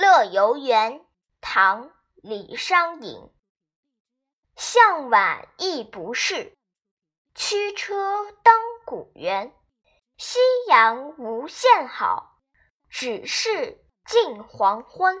乐游原唐李商隐。向晚意不适驱车登古原夕阳无限好只是近黄昏